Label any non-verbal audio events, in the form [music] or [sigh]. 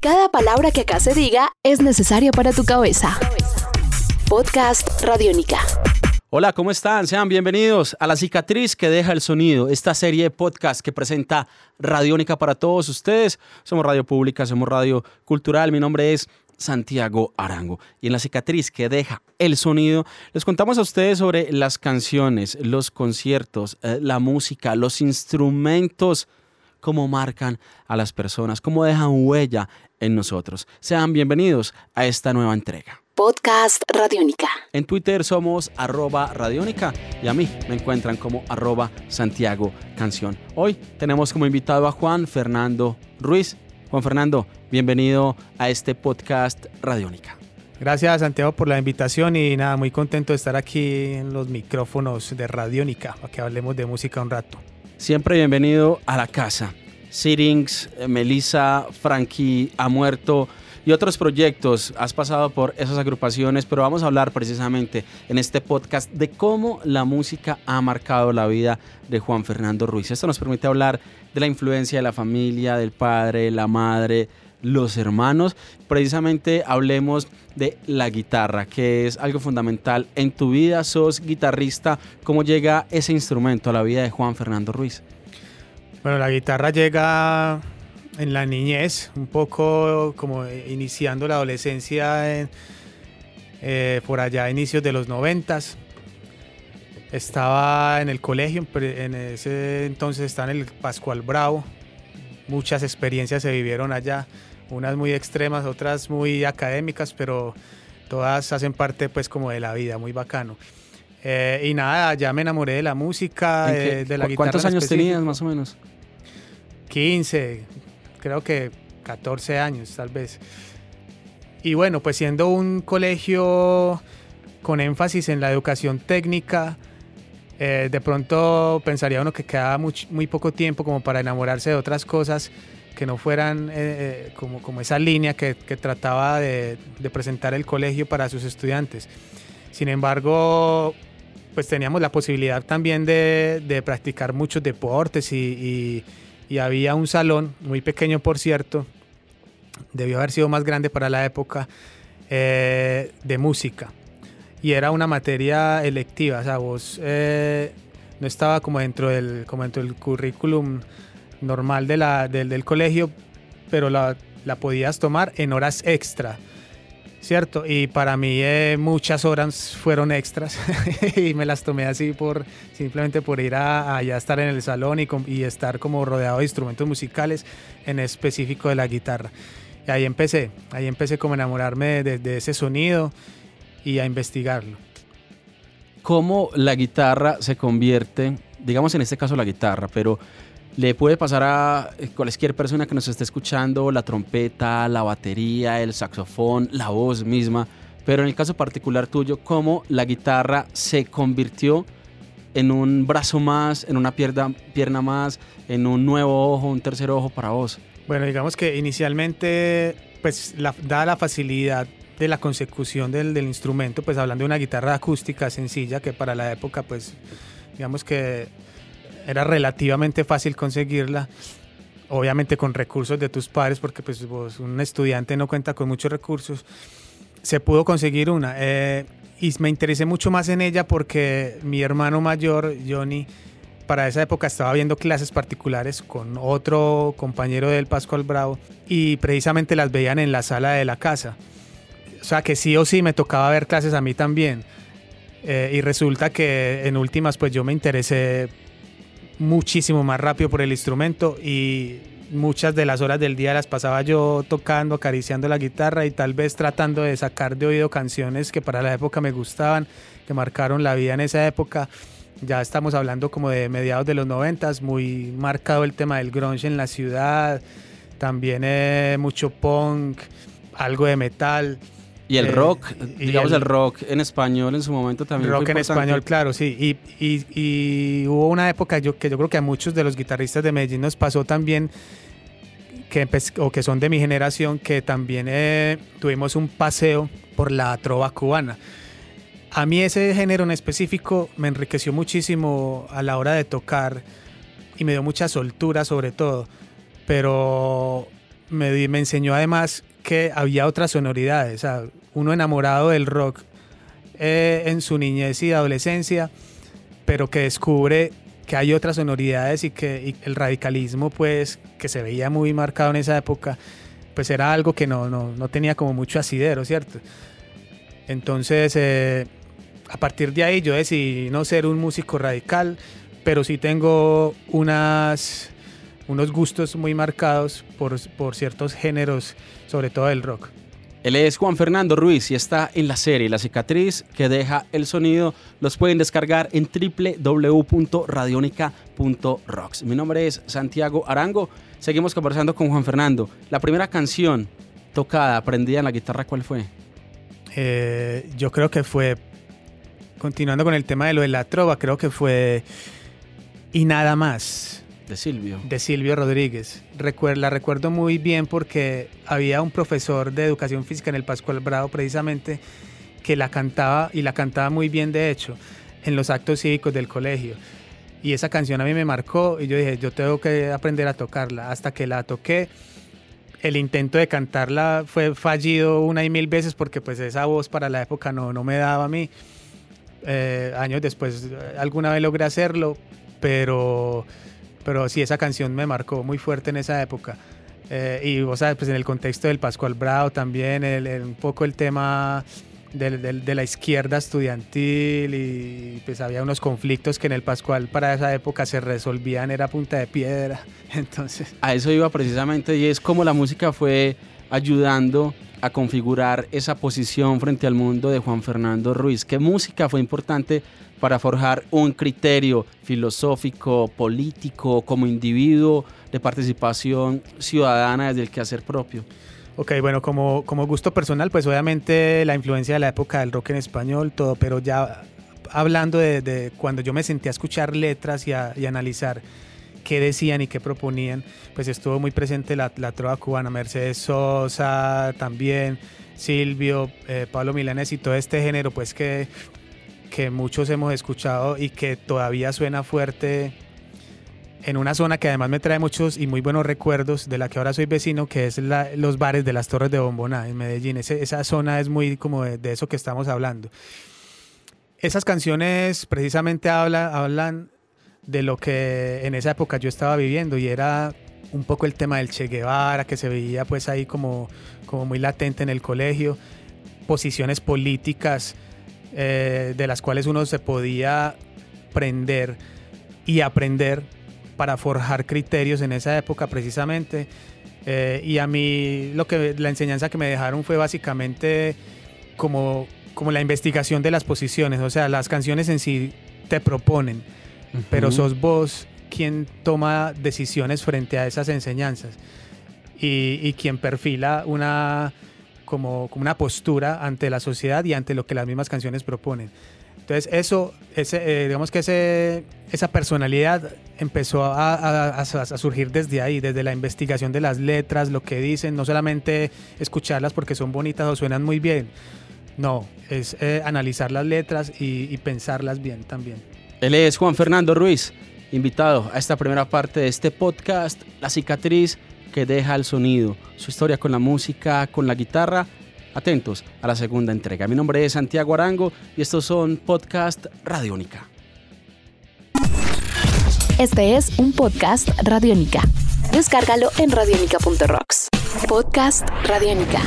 Cada palabra que acá se diga es necesaria para tu cabeza. Podcast Radiónica. Hola, ¿cómo están? Sean bienvenidos a La Cicatriz que deja el sonido, esta serie de podcast que presenta Radiónica para todos ustedes. Somos radio pública, somos radio cultural. Mi nombre es Santiago Arango. Y en La Cicatriz que deja el sonido, les contamos a ustedes sobre las canciones, los conciertos, eh, la música, los instrumentos, cómo marcan a las personas, cómo dejan huella en nosotros. Sean bienvenidos a esta nueva entrega. Podcast Radiónica. En Twitter somos arroba radiónica y a mí me encuentran como arroba Santiago Canción. Hoy tenemos como invitado a Juan Fernando Ruiz. Juan Fernando, bienvenido a este podcast Radiónica. Gracias Santiago por la invitación y nada, muy contento de estar aquí en los micrófonos de Radiónica para que hablemos de música un rato. Siempre bienvenido a la casa. Sirings, Melissa, Frankie ha muerto y otros proyectos. Has pasado por esas agrupaciones, pero vamos a hablar precisamente en este podcast de cómo la música ha marcado la vida de Juan Fernando Ruiz. Esto nos permite hablar de la influencia de la familia, del padre, la madre, los hermanos. Precisamente hablemos de la guitarra, que es algo fundamental en tu vida. Sos guitarrista. ¿Cómo llega ese instrumento a la vida de Juan Fernando Ruiz? Bueno, la guitarra llega en la niñez, un poco como iniciando la adolescencia eh, por allá inicios de los noventas. Estaba en el colegio, en ese entonces estaba en el Pascual Bravo. Muchas experiencias se vivieron allá, unas muy extremas, otras muy académicas, pero todas hacen parte pues como de la vida, muy bacano. Eh, y nada, ya me enamoré de la música, de, la guitarra. ¿Cuántos años tenías más o menos? 15, creo que 14 años tal vez. Y bueno, pues siendo un colegio con énfasis en la educación técnica, eh, de pronto pensaría uno que quedaba muy, poco tiempo como para enamorarse de otras cosas que no fueran eh, eh, como, como esa línea que, trataba de, presentar el colegio para sus estudiantes. Sin embargo, pues teníamos la posibilidad también de, practicar muchos deportes y, había un salón, muy pequeño por cierto, debió haber sido más grande para la época, de música. Y era una materia electiva, o sea, vos eh, no estaba como dentro del, como dentro del currículum normal de la, del, del colegio, pero la, la podías tomar en horas extra. ¿cierto? Y para mí eh, muchas horas fueron extras [laughs] y me las tomé así por simplemente por ir a, a estar en el salón y, y, estar como rodeado de instrumentos musicales, en específico de la guitarra. Y ahí empecé, ahí empecé como a enamorarme de, de ese sonido y a investigarlo. ¿Cómo la guitarra se convierte, digamos en este caso la guitarra, pero le puede pasar a eh, cualquier persona que nos esté escuchando la trompeta, la batería, el saxofón, la voz misma, pero en el caso particular tuyo, cómo la guitarra se convirtió en un brazo más, en una pierna, pierna más, en un nuevo ojo, un tercer ojo para vos. Bueno, digamos que inicialmente, pues la, dada la facilidad de la consecución del, del instrumento, pues hablando de una guitarra acústica sencilla que para la época, pues digamos que era relativamente fácil conseguirla, obviamente con recursos de tus padres, porque pues un estudiante no cuenta con muchos recursos, se pudo conseguir una. Eh, y me interesé mucho más en ella porque mi hermano mayor, Johnny, para esa época estaba viendo clases particulares con otro compañero del Pascual Bravo y precisamente las veían en la sala de la casa. O sea que sí o sí me tocaba ver clases a mí también. Eh, y resulta que en últimas pues yo me interesé muchísimo más rápido por el instrumento y muchas de las horas del día las pasaba yo tocando, acariciando la guitarra y tal vez tratando de sacar de oído canciones que para la época me gustaban, que marcaron la vida en esa época. Ya estamos hablando como de mediados de los noventas, muy marcado el tema del grunge en la ciudad, también eh, mucho punk, algo de metal. Y el eh, rock, digamos el, rock en español en su momento también. Rock en español, claro, sí. Y, y, y, hubo una época yo, que yo creo que a muchos de los guitarristas de Medellín nos pasó también, que, o que son de mi generación, que también eh, tuvimos un paseo por la trova cubana. A mí ese género en específico me enriqueció muchísimo a la hora de tocar y me dio mucha soltura sobre todo. Pero me, me enseñó además que había otras sonoridades. O sea, uno enamorado del rock eh, en su niñez y adolescencia, pero que descubre que hay otras sonoridades y que el radicalismo, pues, que se veía muy marcado en esa época, pues era algo que no, no, no tenía como mucho asidero, ¿cierto? Entonces, eh, a partir de ahí yo decidí no ser un músico radical, pero sí tengo unas, unos gustos muy marcados por, por ciertos géneros, sobre todo el rock. Él es Juan Fernando Ruiz y está en la serie La cicatriz que deja el sonido. Los pueden descargar en www.radionica.rocks. Mi nombre es Santiago Arango. Seguimos conversando con Juan Fernando. La primera canción tocada, aprendida en la guitarra, ¿cuál fue? Eh, yo creo que fue, continuando con el tema de lo de la trova, creo que fue Y Nada Más de Silvio. De Silvio Rodríguez. la recuerdo muy bien porque había un profesor de educación física en el Pascual Bravo precisamente que la cantaba y la cantaba muy bien de hecho en los actos cívicos del colegio. Y esa canción a mí me marcó y yo dije, yo tengo que aprender a tocarla. Hasta que la toqué, el intento de cantarla fue fallido una y mil veces porque pues esa voz para la época no, no me daba a mí. Eh, años después alguna vez logré hacerlo, pero pero sí, esa canción me marcó muy fuerte en esa época. Eh, y, o sea, pues en el contexto del Pascual Bravo también, un poco el tema de, la izquierda estudiantil y pues había unos conflictos que en el Pascual para esa época se resolvían, era punta de piedra. [laughs] Entonces. A eso iba precisamente y es como la música fue ayudando a configurar esa posición frente al mundo de Juan Fernando Ruiz. ¿Qué música fue importante para forjar un criterio filosófico, político, como individuo de participación ciudadana desde el quehacer propio? Ok, bueno, como, como gusto personal, pues obviamente la influencia de la época del rock en español, todo, pero ya hablando de, cuando yo me senté a escuchar letras y a, analizar qué decían y qué proponían, pues estuvo muy presente la, la trova cubana, Mercedes Sosa también, Silvio, eh, Pablo Milanes y todo este género, pues que que muchos hemos escuchado y que todavía suena fuerte en una zona que además me trae muchos y muy buenos recuerdos de la que ahora soy vecino, que es los bares de las Torres de Bombona en Medellín. esa zona es muy como de, eso que estamos hablando. Esas canciones precisamente habla, hablan de lo que en esa época yo estaba viviendo y era un poco el tema del Che Guevara, que se veía pues ahí como, como muy latente en el colegio, posiciones políticas eh, de las cuales uno se podía prender y aprender para forjar criterios en esa época precisamente. Eh, y a mí lo que la enseñanza que me dejaron fue básicamente como, como la investigación de las posiciones, o sea, las canciones en sí te proponen, pero sos vos quien toma decisiones frente a esas enseñanzas y, y quien perfila una, como, como, una postura ante la sociedad y ante lo que las mismas canciones proponen. Entonces eso, ese, eh, digamos que ese, esa personalidad empezó a, a, surgir desde ahí, desde la investigación de las letras, lo que dicen, no solamente escucharlas porque son bonitas o suenan muy bien, no, es eh, analizar las letras y, y pensarlas bien también. Él es Juan Fernando Ruiz, invitado a esta primera parte de este podcast, La cicatriz que deja el sonido, su historia con la música, con la guitarra. Atentos a la segunda entrega. Mi nombre es Santiago Arango y estos son Podcast Radiónica. Este es un podcast Radiónica. Descárgalo en radiónica.rocks. Podcast Radiónica.